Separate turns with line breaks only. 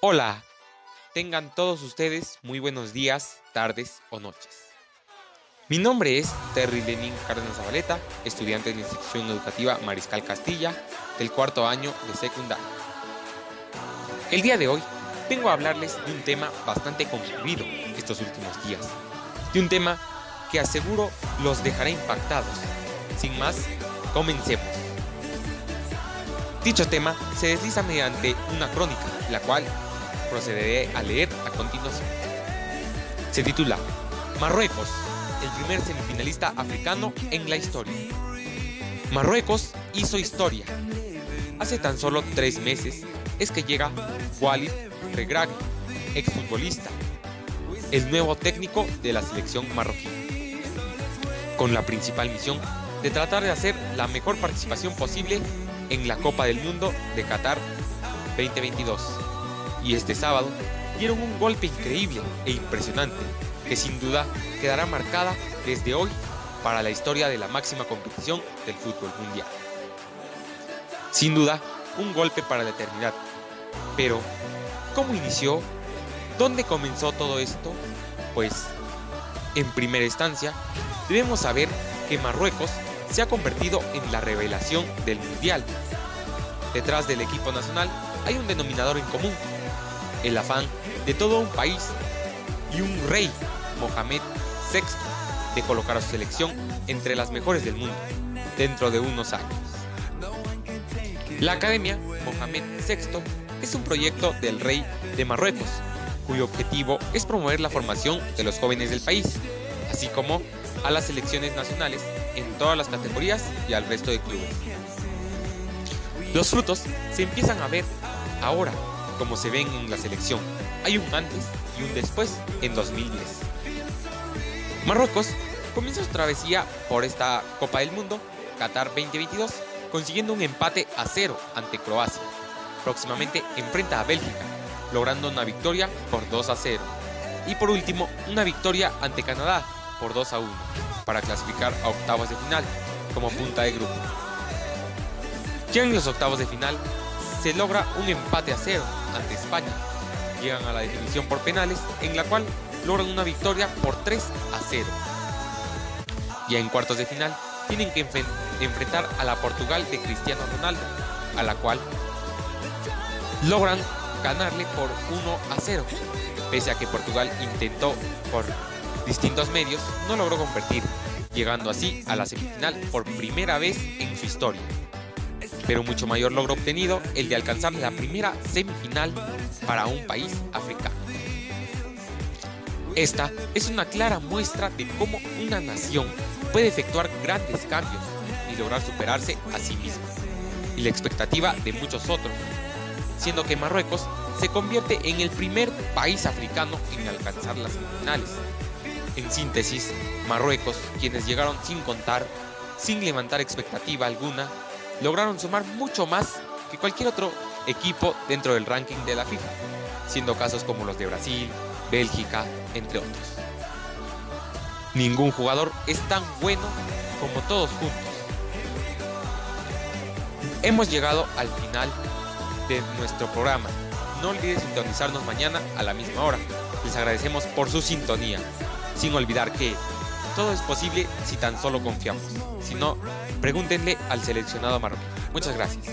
Hola, tengan todos ustedes muy buenos días, tardes o noches. Mi nombre es Terry Lenin Cárdenas Zabaleta, estudiante de la institución educativa Mariscal Castilla del cuarto año de secundaria. El día de hoy vengo a hablarles de un tema bastante concurrido estos últimos días, de un tema que aseguro los dejará impactados. Sin más, comencemos. Dicho tema se desliza mediante una crónica, la cual procederé a leer a continuación. Se titula Marruecos, el primer semifinalista africano en la historia. Marruecos hizo historia. Hace tan solo tres meses es que llega Walid Regragui, exfutbolista, el nuevo técnico de la selección marroquí, con la principal misión de tratar de hacer la mejor participación posible en la Copa del Mundo de Qatar 2022. Y este sábado dieron un golpe increíble e impresionante que sin duda quedará marcada desde hoy para la historia de la máxima competición del fútbol mundial. Sin duda, un golpe para la eternidad. Pero, ¿cómo inició? ¿Dónde comenzó todo esto? Pues, en primera instancia, debemos saber que Marruecos se ha convertido en la revelación del Mundial. Detrás del equipo nacional hay un denominador en común, el afán de todo un país y un rey, Mohamed VI, de colocar a su selección entre las mejores del mundo dentro de unos años. La Academia Mohamed VI es un proyecto del rey de Marruecos, cuyo objetivo es promover la formación de los jóvenes del país, así como a las selecciones nacionales en todas las categorías y al resto de clubes. Los frutos se empiezan a ver ahora, como se ven en la selección. Hay un antes y un después en 2010. Marruecos comienza su travesía por esta Copa del Mundo, Qatar 2022, consiguiendo un empate a cero ante Croacia. Próximamente enfrenta a Bélgica, logrando una victoria por 2 a 0. Y por último, una victoria ante Canadá por 2 a 1, para clasificar a octavos de final como punta de grupo. Ya en los octavos de final se logra un empate a cero ante España. Llegan a la definición por penales, en la cual logran una victoria por 3 a 0. Ya en cuartos de final tienen que enfrentar a la Portugal de Cristiano Ronaldo, a la cual logran ganarle por 1 a 0, pese a que Portugal intentó por distintos medios, no logró convertir, llegando así a la semifinal por primera vez en su historia. Pero mucho mayor logro obtenido el de alcanzar la primera semifinal para un país africano. Esta es una clara muestra de cómo una nación puede efectuar grandes cambios y lograr superarse a sí misma, y la expectativa de muchos otros, siendo que Marruecos se convierte en el primer país africano en alcanzar las semifinales. En síntesis, Marruecos, quienes llegaron sin contar, sin levantar expectativa alguna, lograron sumar mucho más que cualquier otro equipo dentro del ranking de la FIFA, siendo casos como los de Brasil, Bélgica, entre otros. Ningún jugador es tan bueno como todos juntos. Hemos llegado al final de nuestro programa. No olvides sintonizarnos mañana a la misma hora. Les agradecemos por su sintonía, sin olvidar que todo es posible si tan solo confiamos. Si no, pregúntenle al seleccionado marroquí. Muchas gracias.